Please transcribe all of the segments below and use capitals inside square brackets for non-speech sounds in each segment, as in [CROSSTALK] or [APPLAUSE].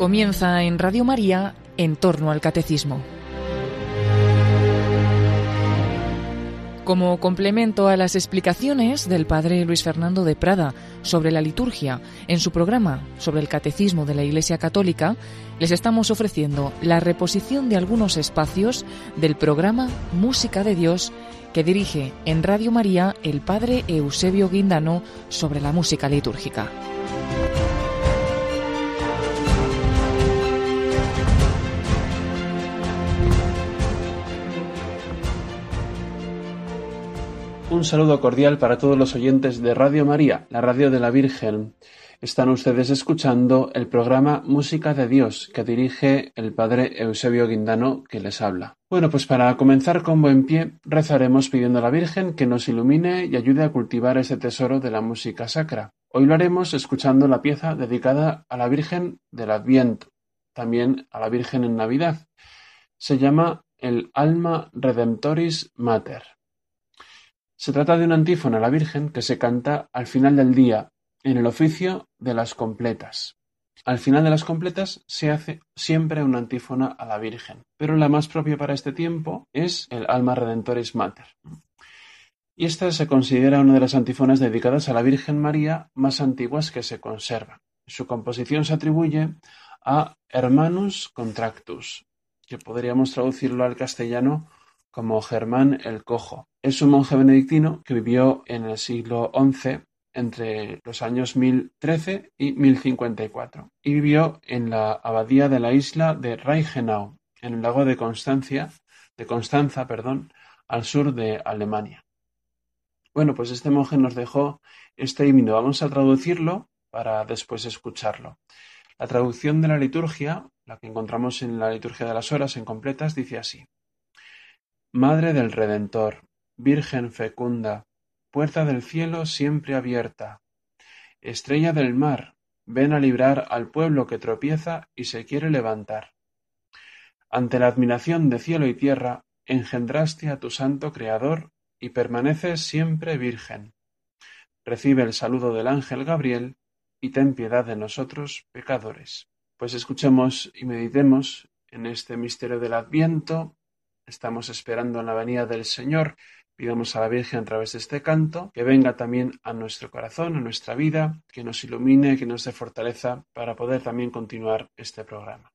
Comienza en Radio María en torno al catecismo. Como complemento a las explicaciones del padre Luis Fernando de Prada sobre la liturgia en su programa sobre el catecismo de la Iglesia Católica, les estamos ofreciendo la reposición de algunos espacios del programa Música de Dios que dirige en Radio María el padre Eusebio Guindano sobre la música litúrgica. Un saludo cordial para todos los oyentes de Radio María, la radio de la Virgen. Están ustedes escuchando el programa Música de Dios que dirige el padre Eusebio Guindano que les habla. Bueno, pues para comenzar con buen pie, rezaremos pidiendo a la Virgen que nos ilumine y ayude a cultivar ese tesoro de la música sacra. Hoy lo haremos escuchando la pieza dedicada a la Virgen del Adviento, también a la Virgen en Navidad. Se llama el Alma Redemptoris Mater. Se trata de una antífona a la Virgen que se canta al final del día, en el oficio de las completas. Al final de las completas se hace siempre una antífona a la Virgen, pero la más propia para este tiempo es el Alma Redentoris Mater. Y esta se considera una de las antífonas dedicadas a la Virgen María más antiguas que se conservan. Su composición se atribuye a Hermanus Contractus, que podríamos traducirlo al castellano como Germán el Cojo. Es un monje benedictino que vivió en el siglo XI entre los años 1013 y 1054 y vivió en la abadía de la isla de Reichenau, en el lago de Constancia, de Constanza, perdón, al sur de Alemania. Bueno, pues este monje nos dejó este himno. Vamos a traducirlo para después escucharlo. La traducción de la liturgia, la que encontramos en la liturgia de las horas en completas, dice así. Madre del Redentor, Virgen fecunda, puerta del cielo siempre abierta, estrella del mar, ven a librar al pueblo que tropieza y se quiere levantar. Ante la admiración de cielo y tierra, engendraste a tu santo Creador y permaneces siempre virgen. Recibe el saludo del ángel Gabriel y ten piedad de nosotros pecadores. Pues escuchemos y meditemos en este misterio del Adviento Estamos esperando la venida del Señor. Pidamos a la Virgen a través de este canto que venga también a nuestro corazón, a nuestra vida, que nos ilumine, que nos dé fortaleza para poder también continuar este programa.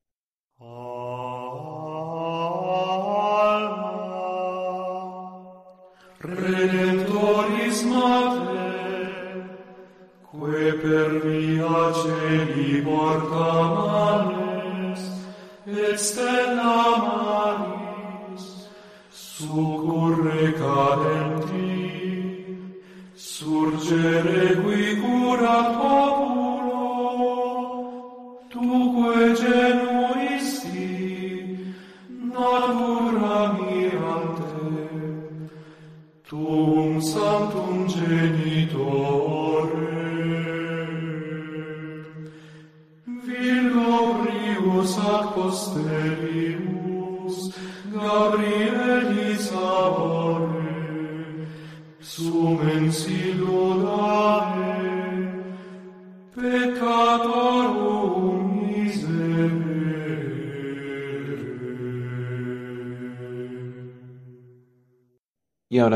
cadenti surgere qui curat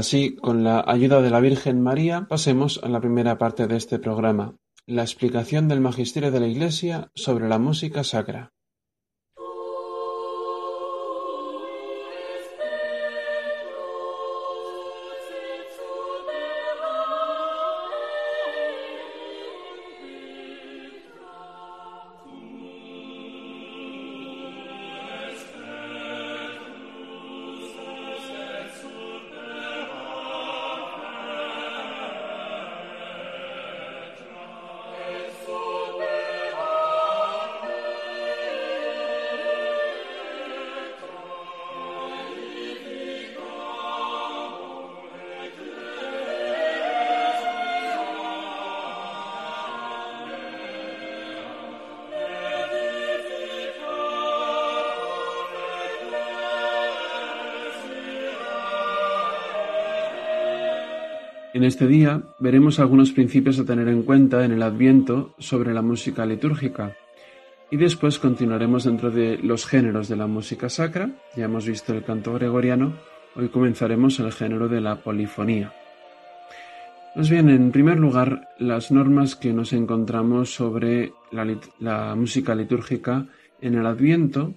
Y ahora sí, con la ayuda de la Virgen María, pasemos a la primera parte de este programa, la explicación del Magisterio de la Iglesia sobre la música sacra. En este día veremos algunos principios a tener en cuenta en el Adviento sobre la música litúrgica. Y después continuaremos dentro de los géneros de la música sacra. Ya hemos visto el canto gregoriano. Hoy comenzaremos el género de la polifonía. Pues bien, en primer lugar, las normas que nos encontramos sobre la, la música litúrgica en el Adviento,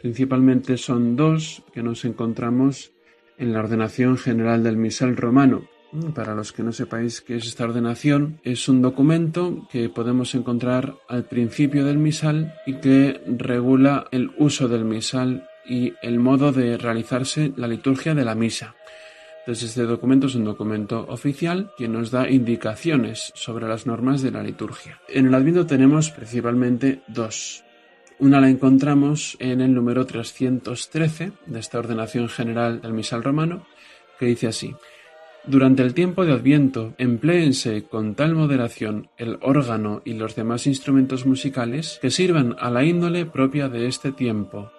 principalmente son dos que nos encontramos en la ordenación general del misal romano. Para los que no sepáis qué es esta ordenación, es un documento que podemos encontrar al principio del misal y que regula el uso del misal y el modo de realizarse la liturgia de la misa. Entonces este documento es un documento oficial que nos da indicaciones sobre las normas de la liturgia. En el Adviento tenemos principalmente dos. Una la encontramos en el número 313 de esta ordenación general del misal romano, que dice así. Durante el tiempo de Adviento, empléense con tal moderación el órgano y los demás instrumentos musicales que sirvan a la índole propia de este tiempo,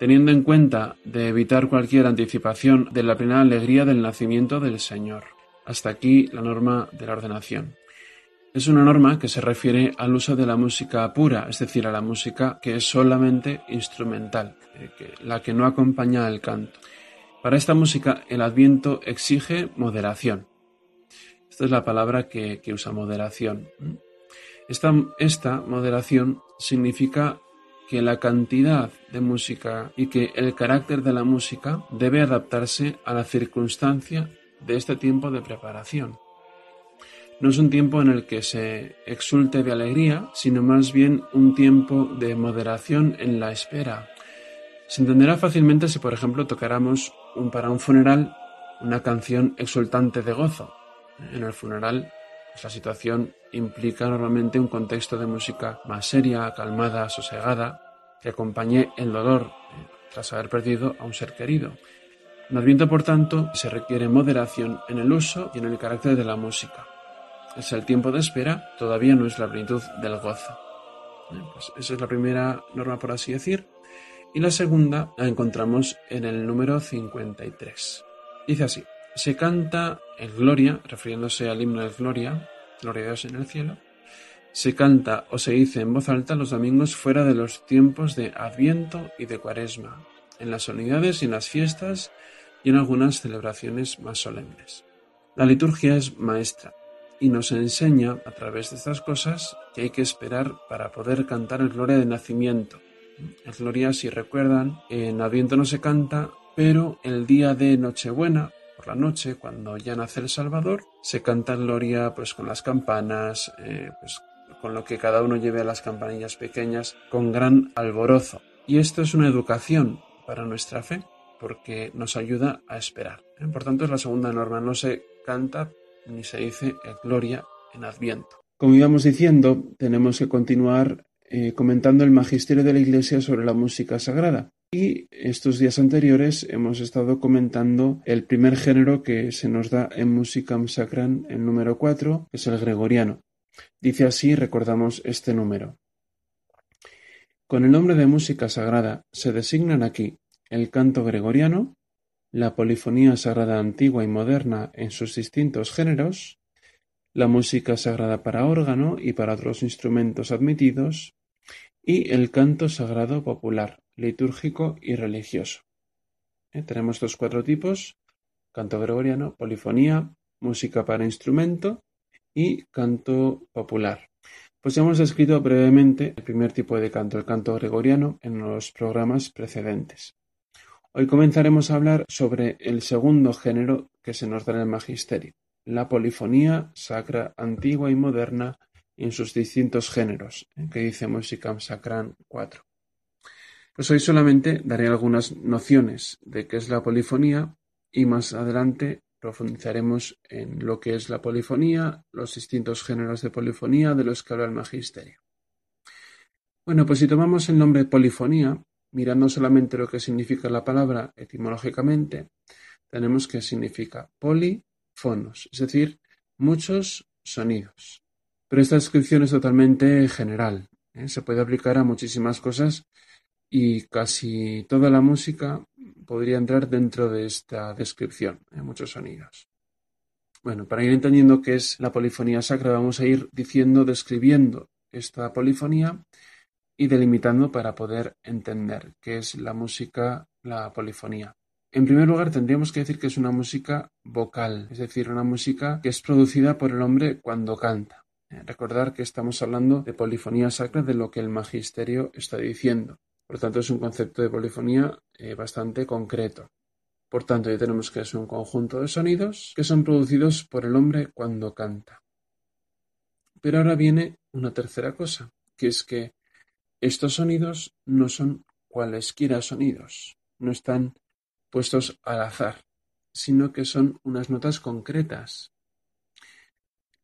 teniendo en cuenta de evitar cualquier anticipación de la plena alegría del nacimiento del Señor. Hasta aquí la norma de la ordenación. Es una norma que se refiere al uso de la música pura, es decir, a la música que es solamente instrumental, eh, la que no acompaña al canto. Para esta música el adviento exige moderación. Esta es la palabra que, usa moderación. Esta, esta moderación significa que la cantidad de música y que el carácter de la música debe adaptarse a la circunstancia de este tiempo de preparación. No es un tiempo en el que se exulte de alegría, sino más bien un tiempo de moderación en la espera, se entenderá fácilmente si, por ejemplo, tocáramos para un funeral una canción exultante de gozo. En el funeral, pues, la situación implica normalmente un contexto de música más seria, calmada, sosegada, que acompañe el dolor eh, tras haber perdido a un ser querido. En Adviento, por tanto, se requiere moderación en el uso y en el carácter de la música. Es el tiempo de espera, todavía no es la plenitud del gozo. Eh, pues esa es la primera norma, por así decir. Y la segunda la encontramos en el número 53. Dice así, se canta el Gloria, refiriéndose al himno de Gloria, Gloria a Dios en el cielo, se canta o se dice en voz alta los domingos fuera de los tiempos de Adviento y de Cuaresma, en las unidades y en las fiestas y en algunas celebraciones más solemnes. La liturgia es maestra y nos enseña a través de estas cosas que hay que esperar para poder cantar el Gloria de nacimiento, el Gloria, si recuerdan, en Adviento no se canta, pero el día de Nochebuena, por la noche, cuando ya nace el Salvador, se canta Gloria pues con las campanas, eh, pues con lo que cada uno lleve a las campanillas pequeñas, con gran alborozo. Y esto es una educación para nuestra fe, porque nos ayuda a esperar. ¿eh? Por tanto, es la segunda norma, no se canta ni se dice Gloria en Adviento. Como íbamos diciendo, tenemos que continuar eh, comentando el magisterio de la Iglesia sobre la música sagrada. Y estos días anteriores hemos estado comentando el primer género que se nos da en Musicam Sacram, el número 4, que es el gregoriano. Dice así, recordamos este número. Con el nombre de música sagrada se designan aquí el canto gregoriano, la polifonía sagrada antigua y moderna en sus distintos géneros, la música sagrada para órgano y para otros instrumentos admitidos, y el canto sagrado popular, litúrgico y religioso. ¿Eh? Tenemos estos cuatro tipos, canto gregoriano, polifonía, música para instrumento y canto popular. Pues ya hemos descrito brevemente el primer tipo de canto, el canto gregoriano, en los programas precedentes. Hoy comenzaremos a hablar sobre el segundo género que se nos da en el magisterio, la polifonía sacra antigua y moderna en sus distintos géneros, ¿eh? que dice Musicam Sacram 4. Pues hoy solamente daré algunas nociones de qué es la polifonía y más adelante profundizaremos en lo que es la polifonía, los distintos géneros de polifonía de los que habla el magisterio. Bueno, pues si tomamos el nombre polifonía, mirando solamente lo que significa la palabra etimológicamente, tenemos que significa polifonos, es decir, muchos sonidos. Pero esta descripción es totalmente general. ¿eh? Se puede aplicar a muchísimas cosas y casi toda la música podría entrar dentro de esta descripción, ¿eh? muchos sonidos. Bueno, para ir entendiendo qué es la polifonía sacra, vamos a ir diciendo, describiendo esta polifonía y delimitando para poder entender qué es la música, la polifonía. En primer lugar, tendríamos que decir que es una música vocal, es decir, una música que es producida por el hombre cuando canta. Eh, recordar que estamos hablando de polifonía sacra, de lo que el magisterio está diciendo. Por tanto, es un concepto de polifonía eh, bastante concreto. Por tanto, ya tenemos que es un conjunto de sonidos que son producidos por el hombre cuando canta. Pero ahora viene una tercera cosa, que es que estos sonidos no son cualesquiera sonidos, no están puestos al azar, sino que son unas notas concretas.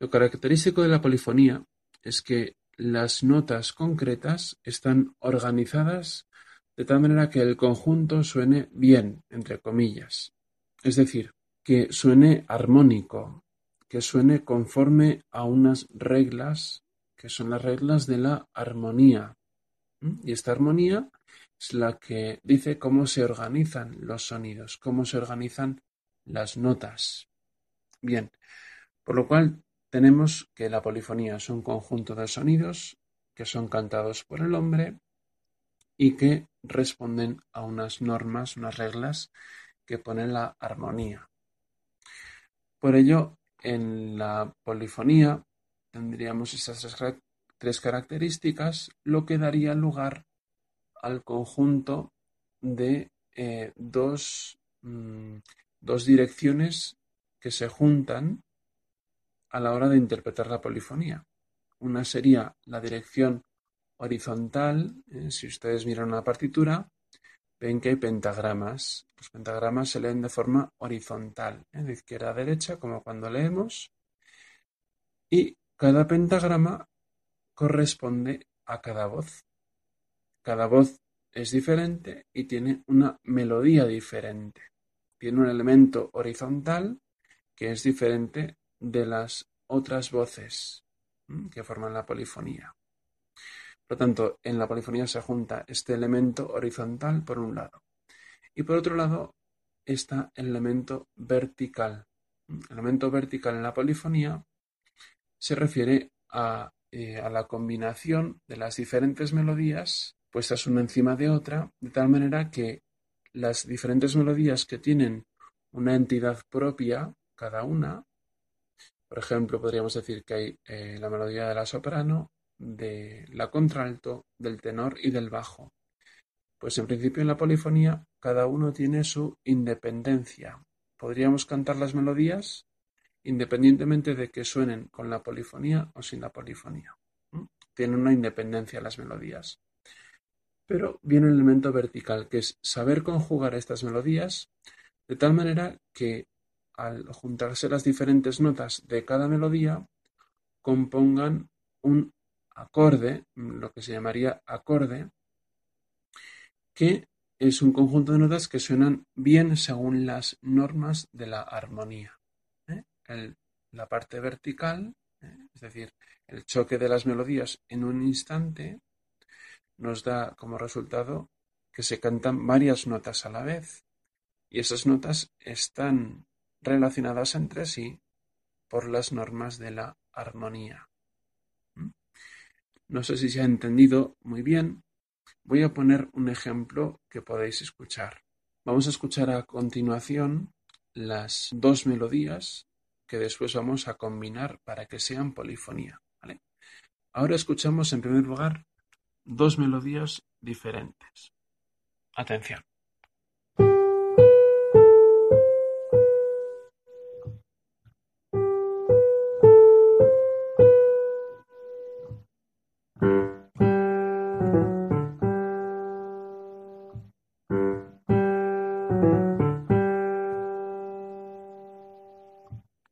Lo característico de la polifonía es que las notas concretas están organizadas de tal manera que el conjunto suene bien, entre comillas. Es decir, que suene armónico, que suene conforme a unas reglas que son las reglas de la armonía. Y esta armonía es la que dice cómo se organizan los sonidos, cómo se organizan las notas. Bien, por lo cual tenemos que la polifonía es un conjunto de sonidos que son cantados por el hombre y que responden a unas normas, unas reglas que ponen la armonía. Por ello, en la polifonía tendríamos estas tres características, lo que daría lugar al conjunto de eh, dos, mm, dos direcciones que se juntan a la hora de interpretar la polifonía. Una sería la dirección horizontal, eh, si ustedes miran una partitura, ven que hay pentagramas. Los pentagramas se leen de forma horizontal, ¿eh? de izquierda a derecha, como cuando leemos, y cada pentagrama corresponde a cada voz. Cada voz es diferente y tiene una melodía diferente. Tiene un elemento horizontal que es diferente de las otras voces que forman la polifonía. Por lo tanto, en la polifonía se junta este elemento horizontal por un lado y por otro lado está el elemento vertical. El elemento vertical en la polifonía se refiere a, eh, a la combinación de las diferentes melodías puestas una encima de otra, de tal manera que las diferentes melodías que tienen una entidad propia, cada una, por ejemplo, podríamos decir que hay eh, la melodía de la soprano, de la contralto, del tenor y del bajo. Pues en principio en la polifonía cada uno tiene su independencia. Podríamos cantar las melodías independientemente de que suenen con la polifonía o sin la polifonía. Tienen una independencia las melodías. Pero viene el elemento vertical, que es saber conjugar estas melodías de tal manera que al juntarse las diferentes notas de cada melodía compongan un acorde, lo que se llamaría acorde, que es un conjunto de notas que suenan bien según las normas de la armonía. ¿eh? la parte vertical, ¿eh? es decir, el choque de las melodías en un instante, nos da como resultado que se cantan varias notas a la vez y esas notas están relacionadas entre sí por las normas de la armonía. No sé si se ha entendido muy bien. Voy a poner un ejemplo que podéis escuchar. Vamos a escuchar a continuación las dos melodías que después vamos a combinar para que sean polifonía. Ahora escuchamos en primer lugar dos melodías diferentes. Atención.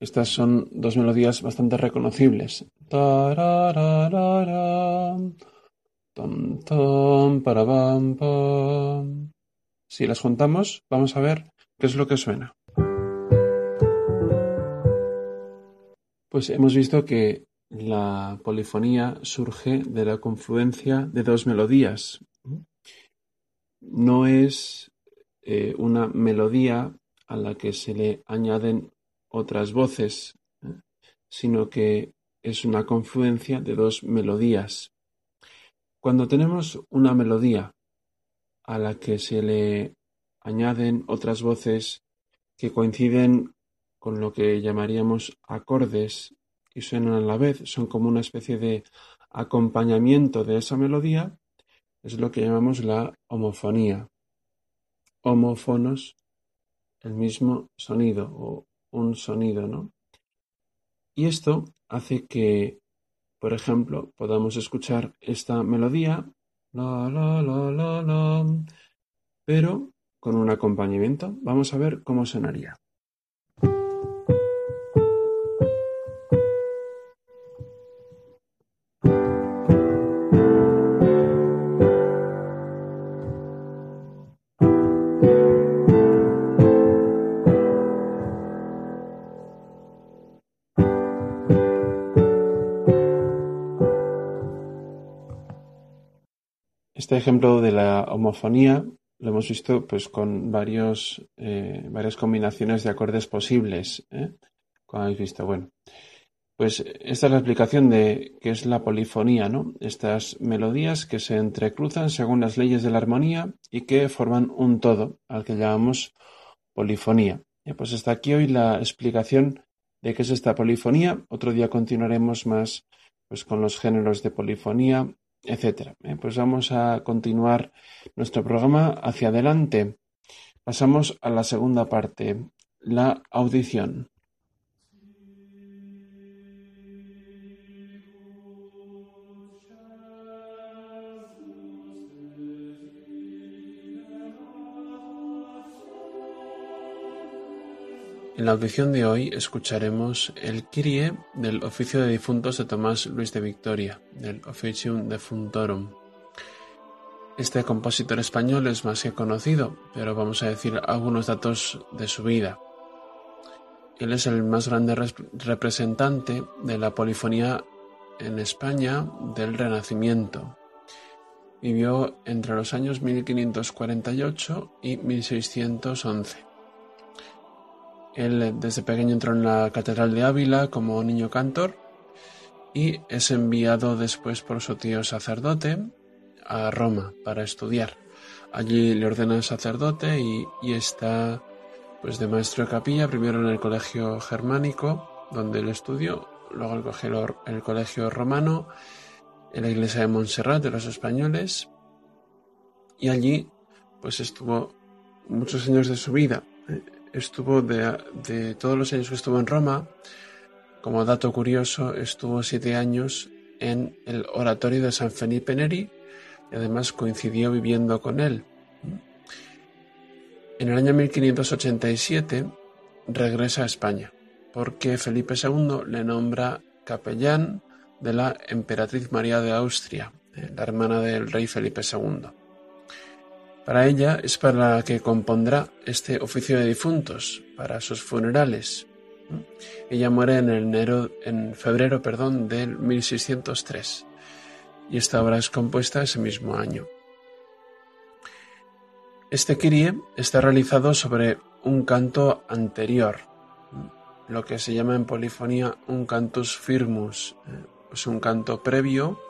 Estas son dos melodías bastante reconocibles. Si las juntamos, vamos a ver qué es lo que suena. Pues hemos visto que la polifonía surge de la confluencia de dos melodías. No es eh, una melodía a la que se le añaden otras voces, sino que es una confluencia de dos melodías. Cuando tenemos una melodía a la que se le añaden otras voces que coinciden con lo que llamaríamos acordes y suenan a la vez, son como una especie de acompañamiento de esa melodía, es lo que llamamos la homofonía. Homófonos, el mismo sonido o un sonido, ¿no? Y esto hace que, por ejemplo, podamos escuchar esta melodía, la, la, la, la, la, pero con un acompañamiento. Vamos a ver cómo sonaría. Este ejemplo de la homofonía lo hemos visto pues con varios, eh, varias combinaciones de acordes posibles, ¿eh? como habéis visto. Bueno, pues esta es la explicación de qué es la polifonía, ¿no? Estas melodías que se entrecruzan según las leyes de la armonía y que forman un todo, al que llamamos polifonía. pues hasta aquí hoy la explicación de qué es esta polifonía. Otro día continuaremos más pues con los géneros de polifonía etcétera. Eh, pues vamos a continuar nuestro programa hacia adelante. Pasamos a la segunda parte, la audición. En la audición de hoy escucharemos el Kyrie del Oficio de Difuntos de Tomás Luis de Victoria, del Officium Defuntorum. Este compositor español es más que conocido, pero vamos a decir algunos datos de su vida. Él es el más grande representante de la polifonía en España del Renacimiento. Vivió entre los años 1548 y 1611. Él desde pequeño entró en la Catedral de Ávila como niño cantor y es enviado después por su tío sacerdote a Roma para estudiar. Allí le ordenan sacerdote y, está pues de maestro de capilla, primero en el colegio germánico, donde él estudió, luego el el colegio romano, en la iglesia de Montserrat de los españoles, y allí pues estuvo muchos años de su vida estuvo de, todos los años que estuvo en Roma, como dato curioso, estuvo siete años en el oratorio de San Felipe Neri y además coincidió viviendo con él. En el año 1587 regresa a España porque Felipe II le nombra capellán de la emperatriz María de Austria, eh, la hermana del rey Felipe II. Para ella es para la que compondrá este oficio de difuntos, para sus funerales. Ella muere en, enero, en febrero perdón, del 1603 y esta obra es compuesta ese mismo año. Este Kyrie está realizado sobre un canto anterior, lo que se llama en polifonía un cantus firmus, es un canto previo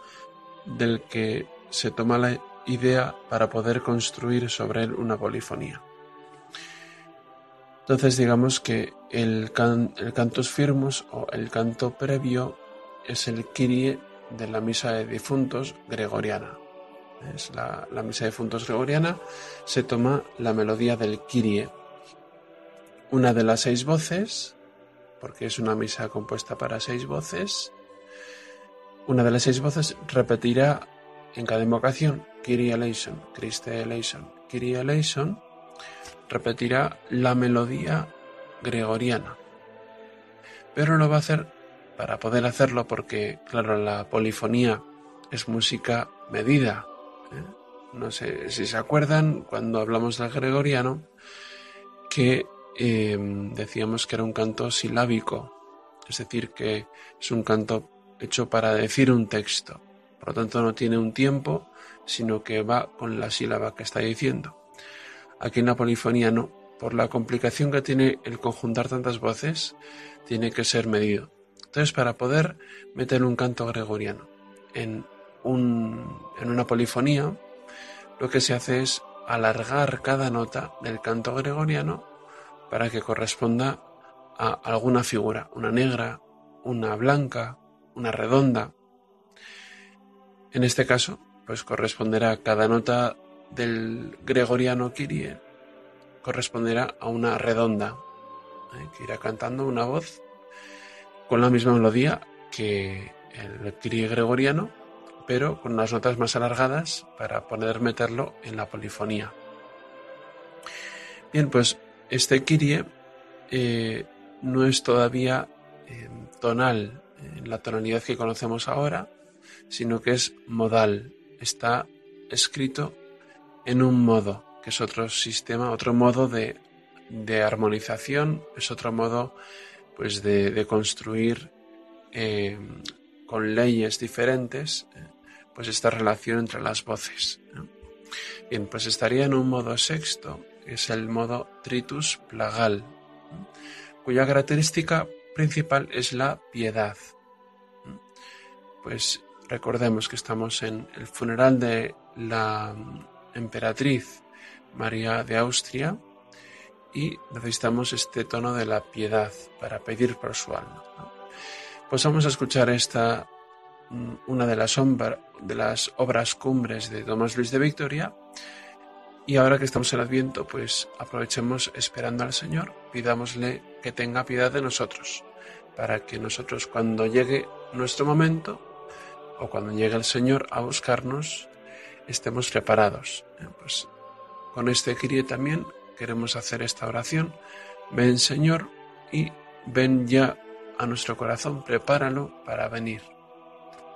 del que se toma la idea para poder construir sobre él una polifonía. Entonces digamos que el, el cantus firmus o el canto previo es el Kyrie de la misa de difuntos gregoriana. Es la, la misa de difuntos gregoriana, se toma la melodía del Kyrie, una de las seis voces, porque es una misa compuesta para seis voces, una de las seis voces repetirá en cada invocación, Kyrie eleison, Christe eleison, Kyrie eleison, repetirá la melodía gregoriana. Pero lo va a hacer para poder hacerlo porque, claro, la polifonía es música medida. ¿eh? No sé si se acuerdan cuando hablamos del gregoriano que em, decíamos que era un canto silábico, es decir, que es un canto hecho para decir un texto. Por lo tanto, no tiene un tiempo, sino que va con la sílaba que está diciendo. Aquí en la polifonía no. Por la complicación que tiene el conjuntar tantas voces, tiene que ser medido. Entonces, para poder meter un canto gregoriano en un, en una polifonía, lo que se hace es alargar cada nota del canto gregoriano para que corresponda a alguna figura, una negra, una blanca, una redonda. En este caso, pues corresponderá cada nota del gregoriano Kyrie, corresponderá a una redonda, ¿eh? que irá cantando una voz con la misma melodía que el Kyrie gregoriano, pero con unas notas más alargadas para poder meterlo en la polifonía. Bien, pues este Kyrie eh, no es todavía eh, tonal en la tonalidad que conocemos ahora, sino que es modal. Está escrito en un modo, que es otro sistema, otro modo de, armonización, es otro modo pues de, construir eh, con leyes diferentes pues esta relación entre las voces. Bien, pues estaría en un modo sexto, que es el modo tritus plagal, cuya característica principal es la piedad. Pues recordemos que estamos en el funeral de la emperatriz María de Austria y necesitamos este tono de la piedad para pedir por su alma. Pues vamos a escuchar esta Mm, una de las, de las obras cumbres de Tomás Luis de Victoria. Y ahora que estamos en Adviento, pues aprovechemos esperando al Señor, pidámosle que tenga piedad de nosotros, para que nosotros cuando llegue nuestro momento, o cuando llegue el Señor a buscarnos, estemos preparados. Eh, pues con este Kyrie también queremos hacer esta oración. Ven Señor y ven ya a nuestro corazón, prepáralo para venir.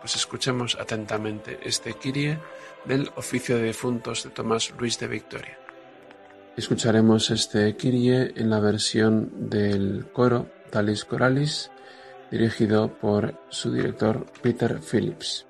Pues escuchemos atentamente este Kyrie del oficio de difuntos de Tomás Luis de Victoria. Escucharemos este Kyrie en la versión del coro Talis Coralis, dirigido por su director Peter Phillips.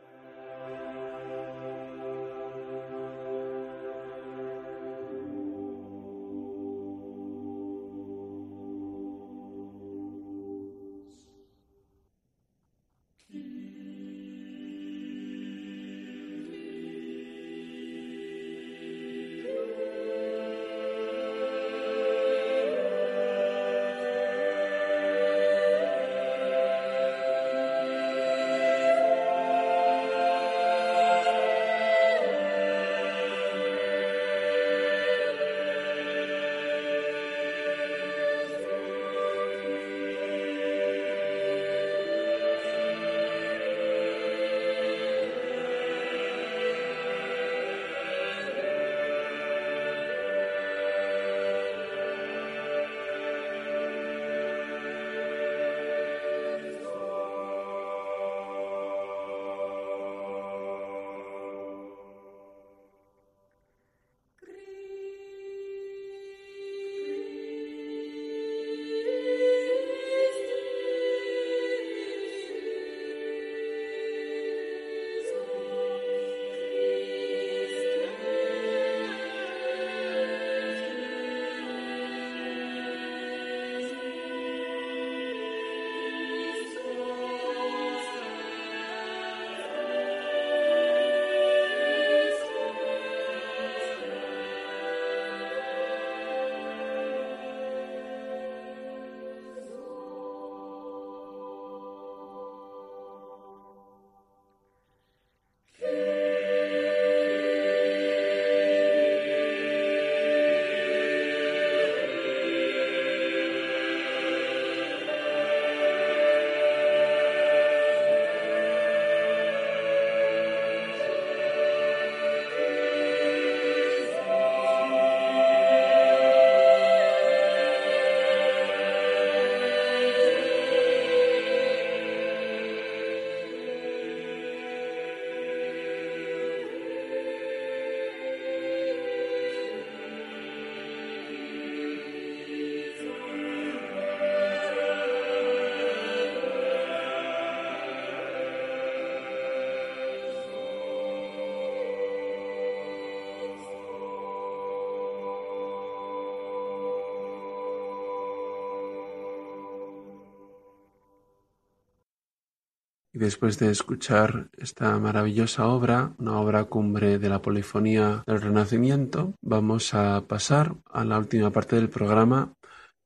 Después de escuchar esta maravillosa obra, una obra cumbre de la polifonía del Renacimiento, vamos a pasar a la última parte del programa,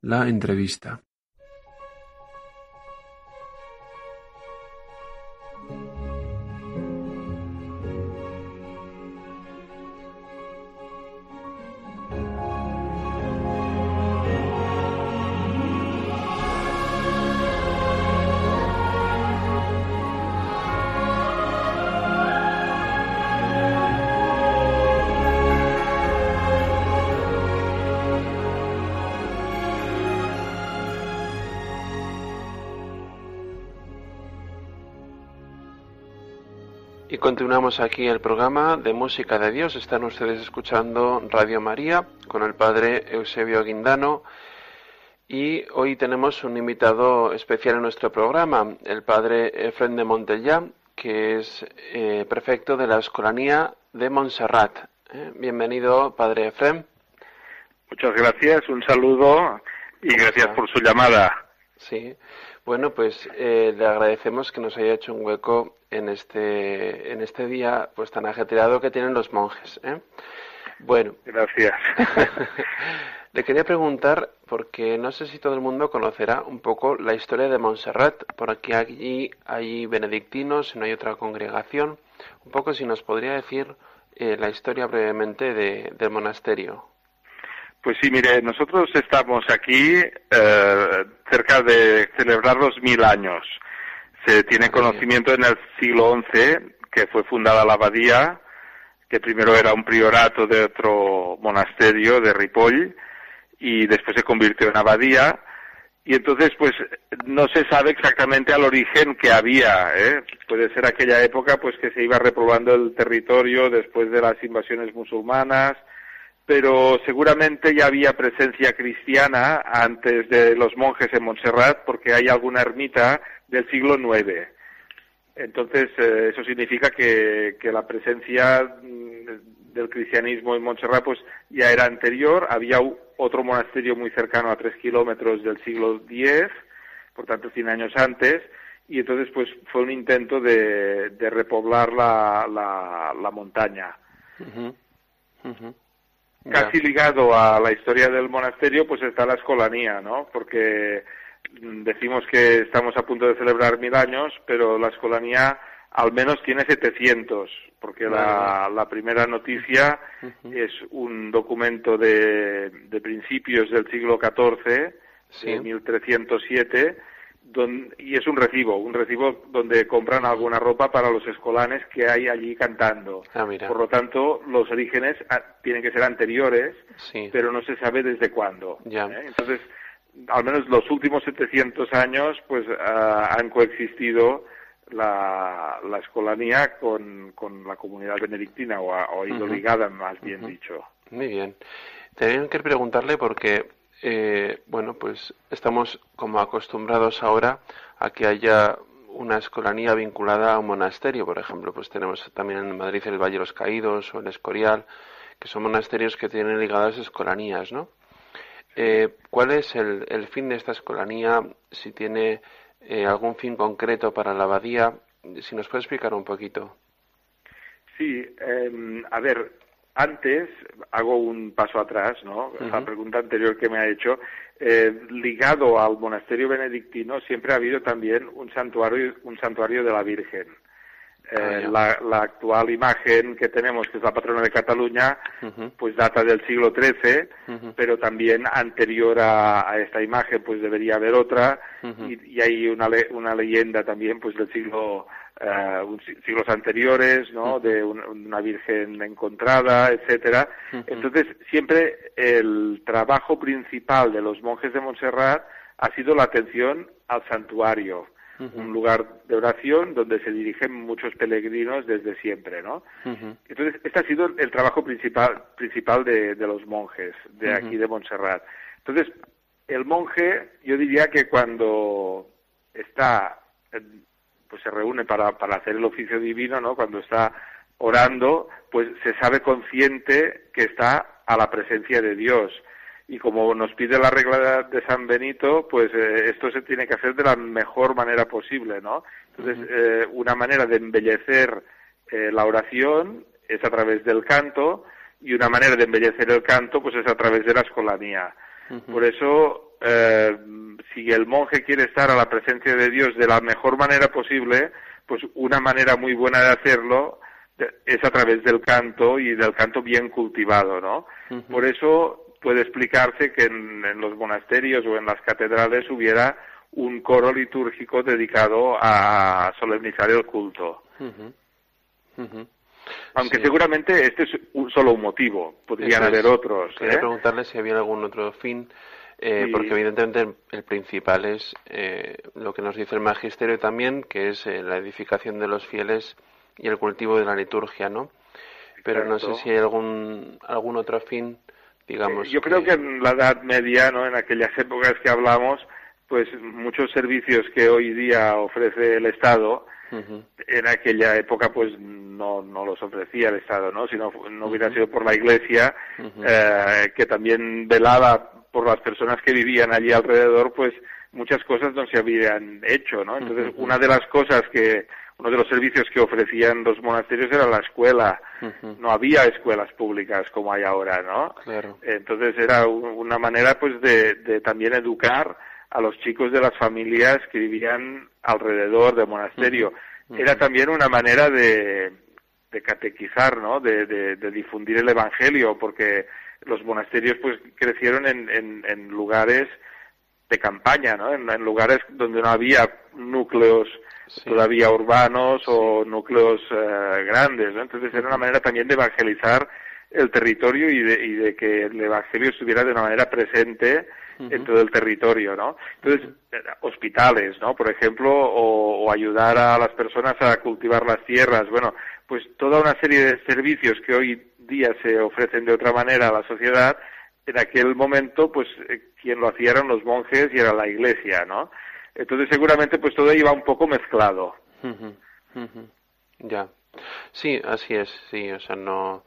la entrevista. Y continuamos aquí el programa de Música de Dios. Están ustedes escuchando Radio María con el padre Eusebio Guindano. Y hoy tenemos un invitado especial en nuestro programa, el padre Efren de Montellá, que es eh, prefecto de la Escolanía de Montserrat. Eh, bienvenido, padre Efren. Muchas gracias, un saludo y gracias por su llamada. Sí, bueno, pues eh, le agradecemos que nos haya hecho un hueco en este, en este día pues tan ajetreado que tienen los monjes. ¿eh? Bueno. Gracias. [LAUGHS] le quería preguntar, porque no sé si todo el mundo conocerá un poco la historia de Montserrat, porque allí hay benedictinos, no hay otra congregación. Un poco si nos podría decir eh, la historia brevemente de, del monasterio. Pues sí, mire, nosotros estamos aquí eh, cerca de celebrar los mil años. Se tiene conocimiento en el siglo XI que fue fundada la abadía, que primero era un priorato de otro monasterio de Ripoll y después se convirtió en abadía. Y entonces, pues, no se sabe exactamente al origen que había. ¿eh? Puede ser aquella época, pues, que se iba repoblando el territorio después de las invasiones musulmanas pero seguramente ya había presencia cristiana antes de los monjes en Montserrat, porque hay alguna ermita del siglo IX. Entonces, eh, eso significa que, la presencia mm, del cristianismo en Montserrat pues, ya era anterior. Había otro monasterio muy cercano a tres kilómetros del siglo X, por tanto, cien años antes, y entonces pues fue un intento de, de repoblar la, la, la montaña casi ligado a la historia del monasterio, pues está la escolanía, ¿no? Porque decimos que estamos a punto de celebrar mil años, pero la escolanía al menos tiene 700, porque la, la, primera noticia es un documento de, de principios del siglo XIV, de 1307, y es un recibo, un recibo donde compran alguna ropa para los escolanes que hay allí cantando. Ah, Por lo tanto, los orígenes ah, tienen que ser anteriores, pero no se sabe desde cuándo. ¿eh? Entonces, al menos los últimos 700 años, pues ah, han coexistido la, la escolanía con, con, la comunidad benedictina, o ha, ido ligada, más bien dicho. Muy bien. Tenía que preguntarle porque eh, bueno, pues estamos como acostumbrados ahora a que haya una escolanía vinculada a un monasterio, por ejemplo, pues tenemos también en Madrid el Valle de los Caídos o el Escorial, que son monasterios que tienen ligadas escolanías, ¿no? Eh, ¿Cuál es el, fin de esta escolanía? Si tiene eh, algún fin concreto para la abadía, si nos puede explicar un poquito. Sí, em, a ver, antes, hago un paso atrás, ¿no? La pregunta anterior que me ha hecho, eh, ligado al monasterio benedictino siempre ha habido también un santuario, un santuario de la Virgen. Eh, ah, la, actual imagen que tenemos, que es la patrona de Cataluña, pues data del siglo XIII, pero también anterior a, esta imagen, pues debería haber otra, y, hay una, una leyenda también, pues del siglo uh, siglos anteriores, ¿no? De una virgen encontrada, etcétera. Entonces, siempre el trabajo principal de los monjes de Montserrat ha sido la atención al santuario, un lugar de oración donde se dirigen muchos peregrinos desde siempre, ¿no? Entonces, este ha sido el trabajo principal, principal de, de los monjes de aquí de Montserrat. Entonces, el monje, yo diría que cuando está pues se reúne para, para hacer el oficio divino, ¿no? Cuando está orando, pues se sabe consciente que está a la presencia de Dios. y como nos pide la regla de San Benito, pues eh, esto se tiene que hacer de la mejor manera posible, ¿no? Entonces, eh, una manera de embellecer eh, la oración es a través del canto y una manera de embellecer el canto pues es a través de la escolanía. Por eso, si el monje quiere estar a la presencia de Dios de la mejor manera posible, pues una manera muy buena de hacerlo es a través del canto y del canto bien cultivado, ¿no? Por eso puede explicarse que en, los monasterios o en las catedrales hubiera un coro litúrgico dedicado a solemnizar el culto. Aunque seguramente este es solo un motivo, podrían haber otros. Quería ¿eh? preguntarle si había algún otro fin, eh, porque evidentemente el, principal es eh, lo que nos dice el magisterio también, que es la edificación de los fieles y el cultivo de la liturgia, ¿no? Pero no sé si hay algún, algún otro fin digamos. yo creo que en la Edad Media, ¿no? En aquellas épocas que hablamos, pues muchos servicios que hoy día ofrece el Estado, en aquella época pues no, no los ofrecía el Estado, ¿no? Si no, no hubiera sido por la Iglesia, eh, que también velaba por las personas que vivían allí alrededor, pues muchas cosas no se habían hecho, ¿no? Entonces, una de las cosas que uno de los servicios que ofrecían los monasterios era la escuela. No había escuelas públicas como hay ahora, ¿no? Claro. Entonces era una manera, pues, de, también educar a los chicos de las familias que vivían alrededor del monasterio. Era también una manera de, de catequizar, ¿no? De, de, difundir el evangelio, porque los monasterios, pues, crecieron en, en, lugares de campaña, ¿no? En, en lugares donde no había núcleos todavía urbanos o núcleos eh, grandes, ¿no? Entonces era una manera también de evangelizar el territorio y de, y de que el evangelio estuviera de una manera presente en todo el territorio, ¿no? Entonces, eh, hospitales, ¿no? Por ejemplo, o, ayudar a las personas a cultivar las tierras, bueno, pues toda una serie de servicios que hoy día se ofrecen de otra manera a la sociedad, en aquel momento, pues, eh, quien lo hacía eran los monjes y era la iglesia, ¿no? Entonces seguramente pues todo iba un poco mezclado. Ya. Sí, así es, sí, o sea, no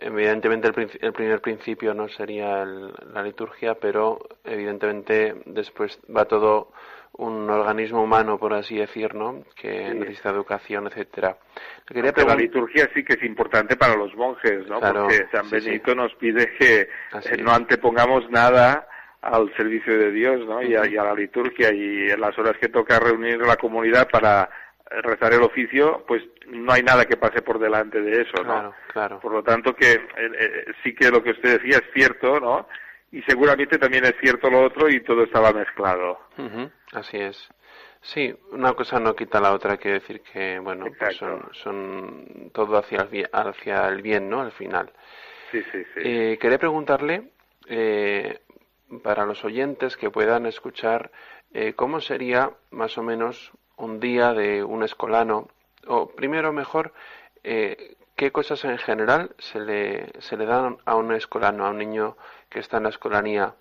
evidentemente el, primer principio no sería la liturgia, pero evidentemente después va todo un organismo humano, por así decir, ¿no? Que necesita educación, etcétera. Quería La liturgia sí que es importante para los monjes, ¿no? Porque San Benito nos pide que eh, no antepongamos nada al servicio de Dios ¿no? y, a, la liturgia y en las horas que toca reunir la comunidad para rezar el oficio, pues no hay nada que pase por delante de eso, ¿no? Claro, claro. Por lo tanto que eh, eh, sí que lo que usted decía es cierto, ¿no? Y seguramente también es cierto lo otro y todo estaba mezclado. Así es. Sí, una cosa no quita la otra, quiere decir que, bueno, pues son, son todo hacia el, bien, hacia el bien, ¿no? Al final. Sí, sí, sí. Eh, quería preguntarle, eh, para los oyentes que puedan escuchar eh, cómo sería más o menos un día de un escolano, o primero mejor, eh, qué cosas en general se le, se le dan a un escolano, a un niño que está en la escolanía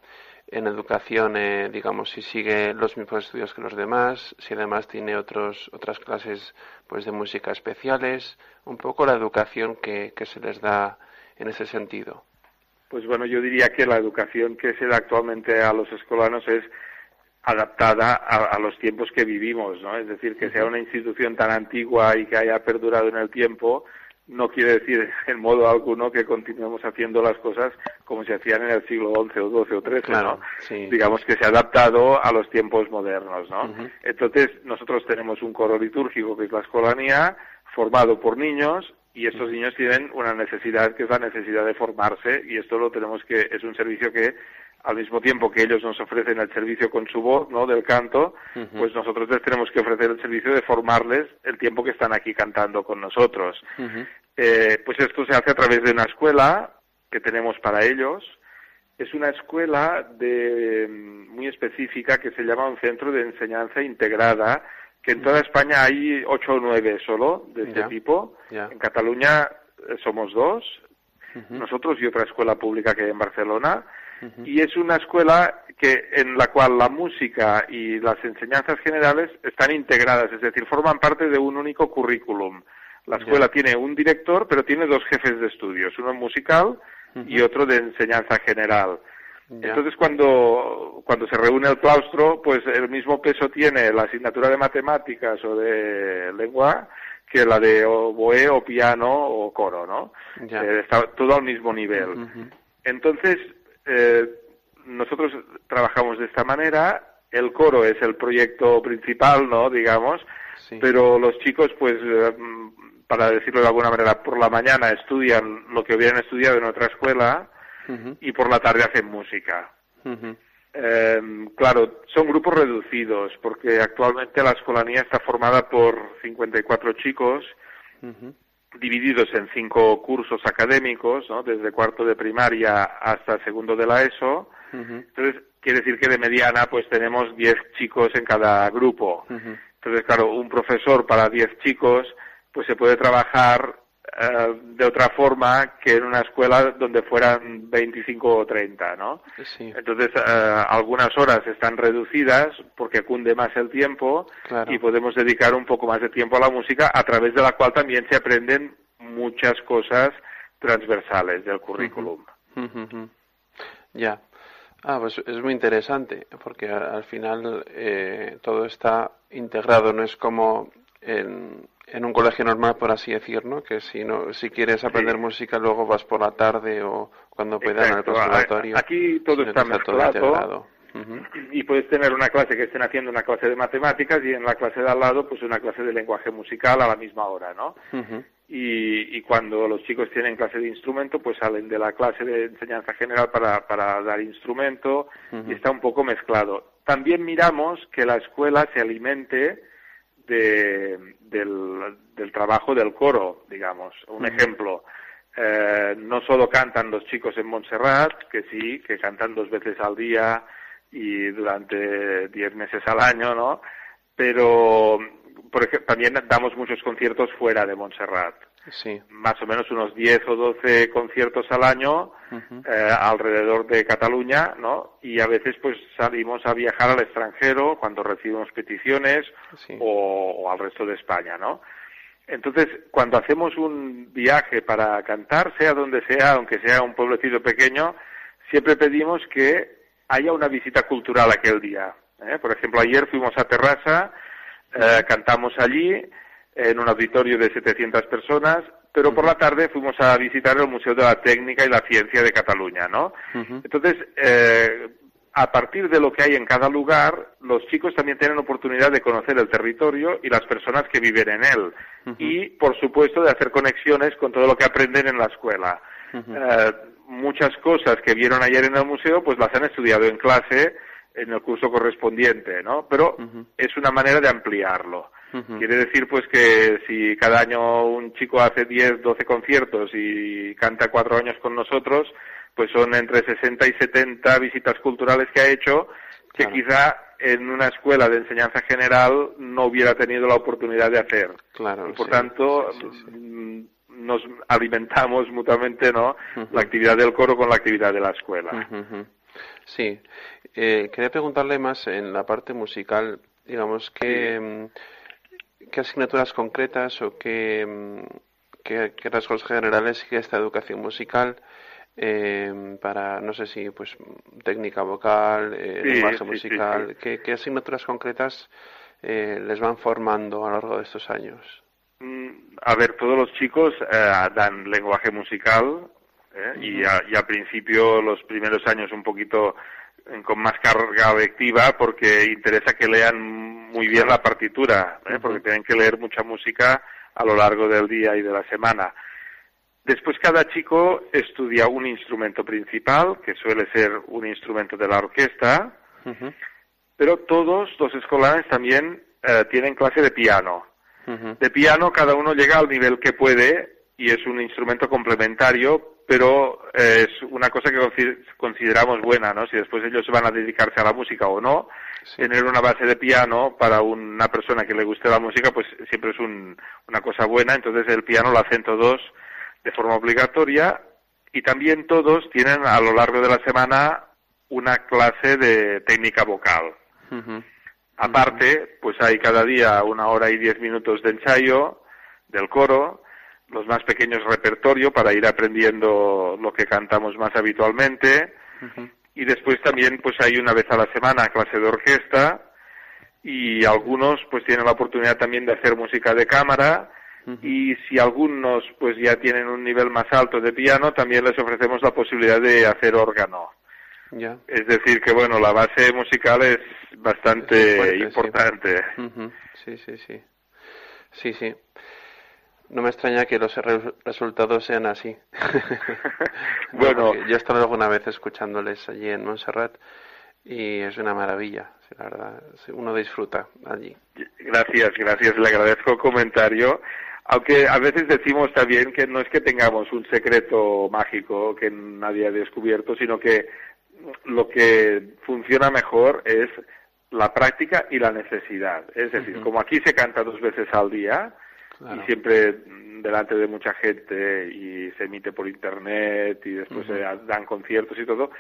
en educación, eh, digamos, si sigue los mismos estudios que los demás, si además tiene otros, otras clases pues de música especiales, un poco la educación que, que se les da en ese sentido. Pues bueno, yo diría que la educación que se da actualmente a los escolanos es adaptada a, los tiempos que vivimos, ¿no? Es decir, que sea una institución tan antigua y que haya perdurado en el tiempo, no quiere decir [LAUGHS] en modo alguno que continuemos haciendo las cosas como se hacían en el siglo XI o XII o XIII, ¿no? Digamos que se ha adaptado a los tiempos modernos, ¿no? Entonces, nosotros tenemos un coro litúrgico que es la escolanía, formado por niños y estos niños tienen una necesidad que es la necesidad de formarse y esto lo tenemos que es un servicio que al mismo tiempo que ellos nos ofrecen el servicio con su voz, ¿no? del canto, pues nosotros les tenemos que ofrecer el servicio de formarles el tiempo que están aquí cantando con nosotros. eh, pues esto se hace a través de una escuela que tenemos para ellos. Es una escuela de, muy específica que se llama un centro de enseñanza integrada que en toda España hay ocho o nueve solo de este tipo. En Cataluña eh, somos dos, nosotros y otra escuela pública que hay en Barcelona. Y es una escuela que en la cual la música y las enseñanzas generales están integradas, es decir, forman parte de un único currículum. La escuela tiene un director, pero tiene dos jefes de estudios, uno musical y otro de enseñanza general. Entonces cuando, cuando se reúne el claustro, pues el mismo peso tiene la asignatura de matemáticas o de lengua que la de oboe o piano o coro, ¿no? Eh, está todo al mismo nivel. Entonces, eh, nosotros trabajamos de esta manera, el coro es el proyecto principal, ¿no? Digamos, pero los chicos, pues, eh, para decirlo de alguna manera, por la mañana estudian lo que hubieran estudiado en otra escuela y por la tarde hacen música. Em, claro, son grupos reducidos porque actualmente la escolanía está formada por 54 chicos divididos en cinco cursos académicos, ¿no? desde cuarto de primaria hasta segundo de la ESO. Entonces, quiere decir que de mediana pues tenemos 10 chicos en cada grupo. Entonces, claro, un profesor para 10 chicos pues se puede trabajar eh, de otra forma que en una escuela donde fueran 25 o 30, ¿no? Entonces, eh, algunas horas están reducidas porque cunde más el tiempo y podemos dedicar un poco más de tiempo a la música, a través de la cual también se aprenden muchas cosas transversales del currículum. Ya. Ah, pues es muy interesante, porque al final eh, todo está integrado, no es como en, en un colegio normal, por así decir, ¿no? Que si no, si quieres aprender música, luego vas por la tarde o cuando puedas en el conservatorio. Aquí todo está mezclado. Y puedes tener una clase que estén haciendo una clase de matemáticas y en la clase de al lado, pues una clase de lenguaje musical a la misma hora, ¿no? y, y, cuando los chicos tienen clase de instrumento, pues salen de la clase de enseñanza general para, para dar instrumento y está un poco mezclado. También miramos que la escuela se alimente de, del, trabajo del coro, digamos. Un ejemplo, eh, no solo cantan los chicos en Montserrat, que sí, que cantan dos veces al día y durante diez meses al año, ¿no? Pero, por ejemplo, también damos muchos conciertos fuera de Montserrat sí. más o menos unos 10 o 12 conciertos al año eh, alrededor de Cataluña, ¿no? Y a veces pues salimos a viajar al extranjero cuando recibimos peticiones o, al resto de España, ¿no? Entonces, cuando hacemos un viaje para cantar, sea donde sea, aunque sea un pueblecito pequeño, siempre pedimos que haya una visita cultural aquel día. ¿eh? Por ejemplo, ayer fuimos a Terrassa, eh, cantamos allí, en un auditorio de 700 personas, pero por la tarde fuimos a visitar el Museo de la Técnica y la Ciencia de Cataluña, ¿no? Entonces, eh, a partir de lo que hay en cada lugar, los chicos también tienen oportunidad de conocer el territorio y las personas que viven en él. Y, por supuesto, de hacer conexiones con todo lo que aprenden en la escuela. Eh, muchas cosas que vieron ayer en el museo, pues las han estudiado en clase en el curso correspondiente, ¿no? Pero es una manera de ampliarlo. Quiere decir pues que si cada año un chico hace 10, 12 conciertos y canta cuatro años con nosotros, pues son entre 60 y 70 visitas culturales que ha hecho que quizá en una escuela de enseñanza general no hubiera tenido la oportunidad de hacer. Claro, y por tanto mm, nos alimentamos mutuamente, ¿no? La actividad del coro con la actividad de la escuela. Sí. Eh, quería preguntarle más en la parte musical, digamos que mm, qué asignaturas concretas o qué, mm, qué, rasgos generales sigue esta educación musical eh, para, no sé si, pues, técnica vocal, eh, musical, ¿qué, asignaturas concretas eh, les van formando a lo largo de estos años? Mm, a ver, todos los chicos eh, dan lenguaje musical y, y al principio, los primeros años, un poquito con más carga lectiva porque interesa que lean muy bien la partitura, ¿eh? porque tienen que leer mucha música a lo largo del día y de la semana. Después cada chico estudia un instrumento principal, que suele ser un instrumento de la orquesta, pero todos los escolares también eh, tienen clase de piano. De piano cada uno llega al nivel que puede y es un instrumento complementario pero eh, es una cosa que consideramos buena, ¿no? Si después ellos van a dedicarse a la música o no, tener una base de piano para una persona que le guste la música, pues siempre es una cosa buena. Entonces el piano lo hacen todos de forma obligatoria y también todos tienen a lo largo de la semana una clase de técnica vocal. Aparte, pues hay cada día una hora y diez minutos de ensayo del coro los más pequeños repertorio para ir aprendiendo lo que cantamos más habitualmente. y después también pues hay una vez a la semana clase de orquesta y algunos pues tienen la oportunidad también de hacer música de cámara y si algunos pues ya tienen un nivel más alto de piano también les ofrecemos la posibilidad de hacer órgano. Ya. Es decir, que bueno, la base musical es bastante Es fuerte, sí. importante. Ujú, Sí, sí, sí. Sí, sí. No me extraña que los re- resultados sean así. [LAUGHS] [LAUGHS] Bueno. Yo he estado alguna vez escuchándoles allí en Montserrat y es una maravilla, sí, la verdad. Uno disfruta allí. Gracias, gracias, le agradezco el comentario. Aunque a veces decimos también que no es que tengamos un secreto mágico que nadie ha descubierto, sino que lo que funciona mejor es la práctica y la necesidad. Es decir, como aquí se canta dos veces al día Claro. y siempre delante de mucha gente y se emite por internet y después se dan conciertos y todo,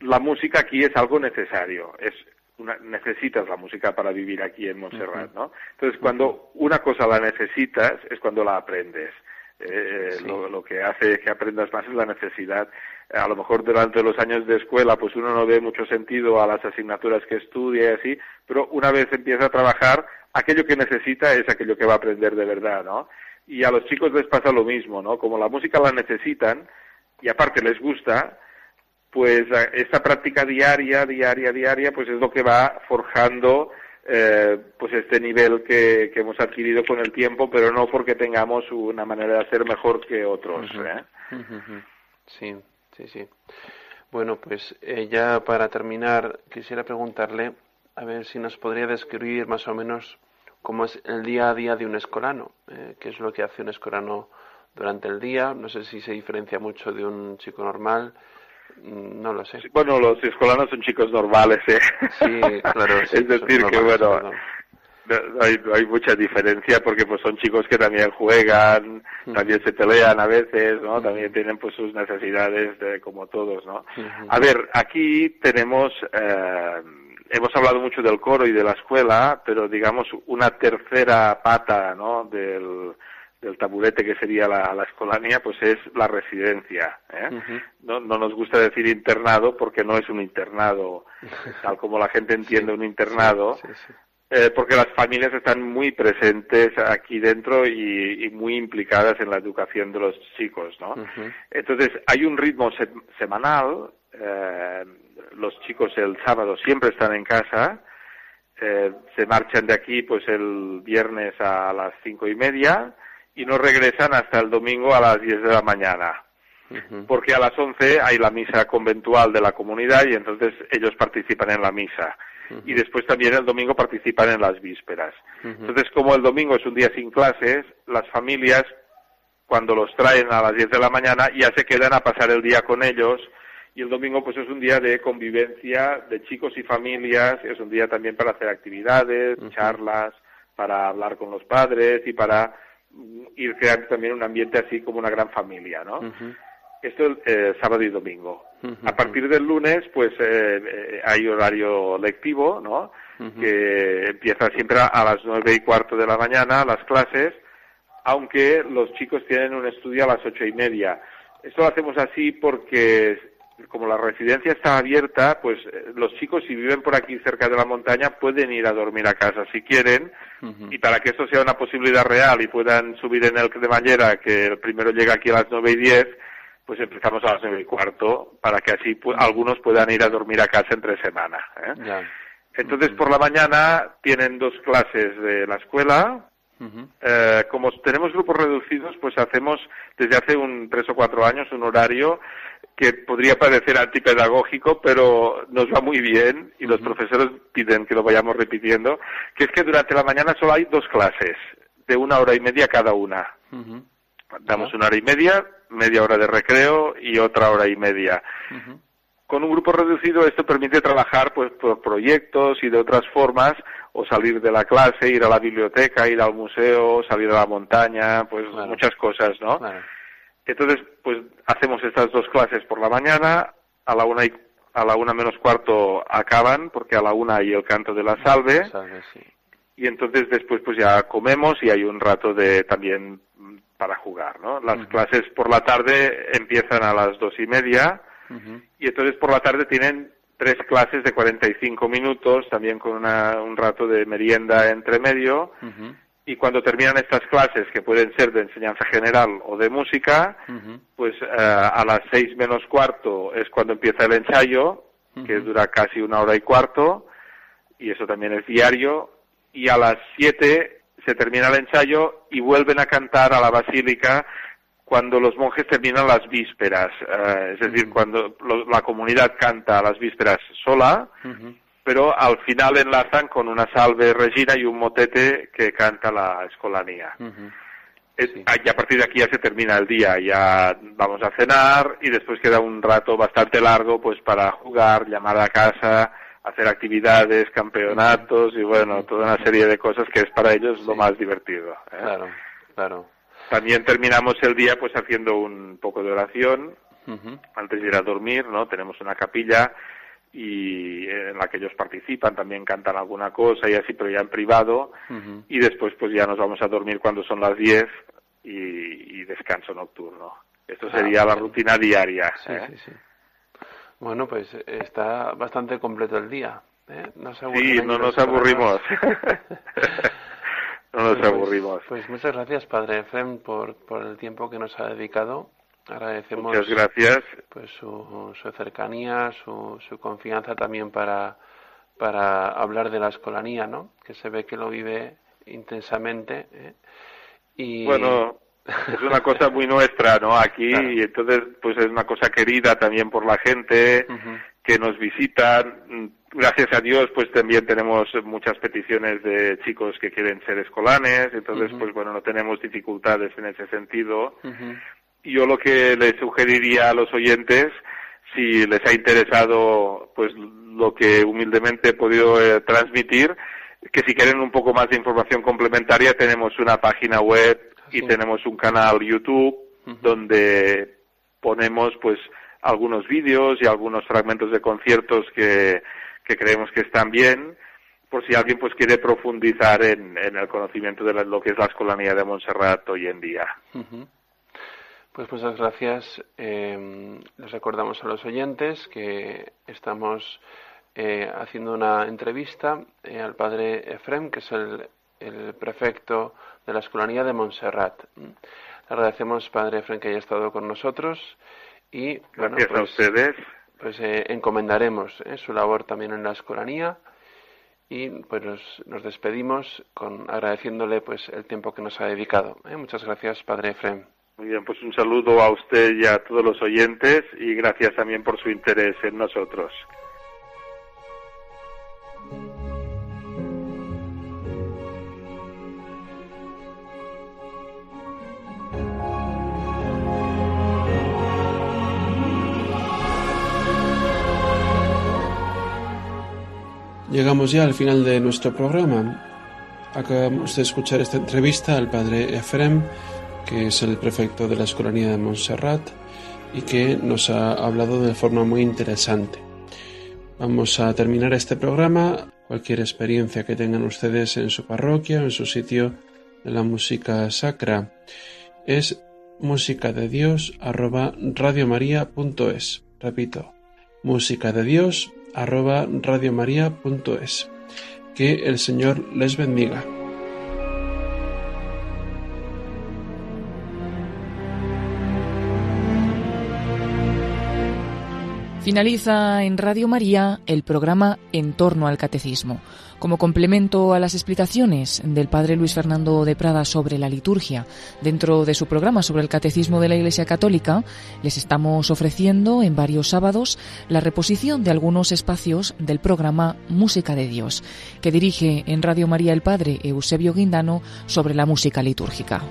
la música aquí es algo necesario. Es una, necesitas la música para vivir aquí en Montserrat. ¿no? Entonces, cuando una cosa la necesitas es cuando la aprendes. Eh, Sí. lo, lo que hace que aprendas más es la necesidad. A lo mejor durante los años de escuela, pues uno no ve mucho sentido a las asignaturas que estudia y así, pero una vez empieza a trabajar, aquello que necesita es aquello que va a aprender de verdad, ¿no? Y a los chicos les pasa lo mismo, ¿no? Como la música la necesitan y aparte les gusta, pues eh, esta práctica diaria, diaria, diaria, pues es lo que va forjando eh, pues este nivel que, que hemos adquirido con el tiempo, pero no porque tengamos una manera de hacer mejor que otros. ¿eh? Sí, sí, sí. Bueno, pues eh, ya para terminar, quisiera preguntarle a ver si nos podría describir más o menos cómo es el día a día de un escolano, eh, qué es lo que hace un escolano durante el día, no sé si se diferencia mucho de un chico normal, mm, no lo sé. Bueno, los escolanos son chicos normales, ¿eh? Sí, claro, [LAUGHS] sí, es decir, que bueno, perdón. no- no hay, mucha diferencia porque pues son chicos que también juegan, también se pelean a veces, ¿no? También tienen pues sus necesidades de, como todos, ¿no? A ver, aquí tenemos, eh, hemos hablado mucho del coro y de la escuela, pero digamos una tercera pata, ¿no? Del, del taburete que sería la, la escolanía, pues es la residencia. ¿eh? No, no nos gusta decir internado porque no es un internado, [LAUGHS] tal como la gente entiende Sí, un internado, sí, sí, sí. Eh, porque las familias están muy presentes aquí dentro y, y muy implicadas en la educación de los chicos, ¿no? Entonces, hay un ritmo se- semanal, eh, los chicos el sábado siempre están en casa, eh, se marchan de aquí pues el viernes a las cinco y media y no regresan hasta el domingo a las diez de la mañana porque a las 11 hay la misa conventual de la comunidad y entonces ellos participan en la misa. Y después también el domingo participan en las vísperas. Entonces, como el domingo es un día sin clases, las familias, cuando los traen a las 10 de la mañana, ya se quedan a pasar el día con ellos. Y el domingo, pues es un día de convivencia de chicos y familias, es un día también para hacer actividades, charlas, para hablar con los padres y para mm, ir creando también un ambiente así como una gran familia, ¿no? Esto eh, sábado y domingo. A partir del lunes, pues eh, eh, hay horario lectivo, ¿no? Que empieza siempre a las nueve y cuarto de la mañana las clases, aunque los chicos tienen un estudio a las ocho y media. Esto lo hacemos así porque como la residencia está abierta, pues eh, los chicos si viven por aquí cerca de la montaña pueden ir a dormir a casa si quieren y para que esto sea una posibilidad real y puedan subir en el cremallera, que el primero llega aquí a las nueve y diez, pues empezamos a las nueve y cuarto, para que así pu- algunos puedan ir a dormir a casa entre semana. ¿eh? Entonces, por la mañana tienen dos clases de la escuela. Eh, como tenemos grupos reducidos, pues hacemos desde hace un tres o cuatro años un horario que podría parecer antipedagógico, pero nos va muy bien y los profesores piden que lo vayamos repitiendo, que es que durante la mañana solo hay dos clases, de una hora y media cada una. Damos una hora y media, media hora de recreo y otra hora y media. Con un grupo reducido esto permite trabajar pues por proyectos y de otras formas o salir de la clase, ir a la biblioteca, ir al museo, salir a la montaña, pues Claro. muchas cosas, ¿no? Claro. Entonces, pues hacemos estas dos clases por la mañana, a la una y a la una menos cuarto acaban, porque a la una hay el canto de la salve, Salve, sí. y entonces después pues ya comemos y hay un rato de también para jugar, ¿no? Las clases por la tarde empiezan a las dos y media, y entonces por la tarde tienen tres clases de 45 minutos, también con una, un rato de merienda entre medio. Y cuando terminan estas clases, que pueden ser de enseñanza general o de música, pues eh, a las seis menos cuarto es cuando empieza el ensayo, que dura casi una hora y cuarto, y eso también es diario. Y a las siete se termina el ensayo y vuelven a cantar a la basílica cuando los monjes terminan las vísperas, eh, es decir, cuando la comunidad canta las vísperas sola, pero al final enlazan con una salve regina y un motete que canta la escolanía. Y a partir de aquí ya se termina el día, ya vamos a cenar y después queda un rato bastante largo pues para jugar, llamar a casa, hacer actividades, campeonatos y bueno, toda una serie de cosas que es para ellos lo más divertido. ¿eh? Claro, claro. También terminamos el día pues haciendo un poco de oración antes de ir a dormir, ¿no? Tenemos una capilla y en la que ellos participan, también cantan alguna cosa y así, pero ya en privado. Y después pues ya nos vamos a dormir cuando son las 10 y, descanso nocturno. Esto ah, sería la rutina diaria. Sí, ¿eh? sí, sí. Bueno, pues está bastante completo el día. ¿eh? No sí, no nos aburrimos. [LAUGHS] no nos pues, aburrimos. Pues muchas gracias, Padre Efrem, por, por el tiempo que nos ha dedicado. Agradecemos muchas gracias. Pues su, su cercanía, su, su confianza también para, para hablar de la escolanía, ¿no? Que se ve que lo vive intensamente. ¿eh? Y... Bueno, es una cosa muy nuestra, ¿no? Aquí, y entonces, pues es una cosa querida también por la gente que nos visitan. Gracias a Dios, pues también tenemos muchas peticiones de chicos que quieren ser escolanes, entonces, pues bueno, no tenemos dificultades en ese sentido. Yo lo que les sugeriría a los oyentes, si les ha interesado, pues lo que humildemente he podido eh, transmitir, que si quieren un poco más de información complementaria, tenemos una página web y tenemos un canal YouTube donde ponemos, pues, algunos vídeos y algunos fragmentos de conciertos que que creemos que están bien, por si alguien pues quiere profundizar en, el conocimiento de lo que es la escolanía de Montserrat hoy en día. Pues muchas gracias. Eh, les recordamos a los oyentes que estamos eh, haciendo una entrevista eh, al padre Efrem, que es el, prefecto de la escolanía de Montserrat. Agradecemos, padre Efrem, que haya estado con nosotros. Y, gracias a pues, ustedes pues eh, encomendaremos eh, su labor también en la escolanía y pues nos, despedimos con agradeciéndole pues el tiempo que nos ha dedicado. Eh. Muchas gracias, Padre Efrem. Muy bien, pues un saludo a usted y a todos los oyentes y gracias también por su interés en nosotros. Llegamos ya al final de nuestro programa. Acabamos de escuchar esta entrevista al padre Efrem, que es el prefecto de la Escolanía de Montserrat y que nos ha hablado de forma muy interesante. Vamos a terminar este programa. Cualquier experiencia que tengan ustedes en su parroquia o en su sitio de la música sacra es música de Dios Repito, música de Dios arroba radiomaria.es. Que el Señor les bendiga. Finaliza en Radio María el programa En torno al Catecismo. Como complemento a las explicaciones del Padre Luis Fernando de Prada sobre la liturgia dentro de su programa sobre el Catecismo de la Iglesia Católica, les estamos ofreciendo en varios sábados la reposición de algunos espacios del programa Música de Dios, que dirige en Radio María el Padre Eusebio Guindano sobre la música litúrgica.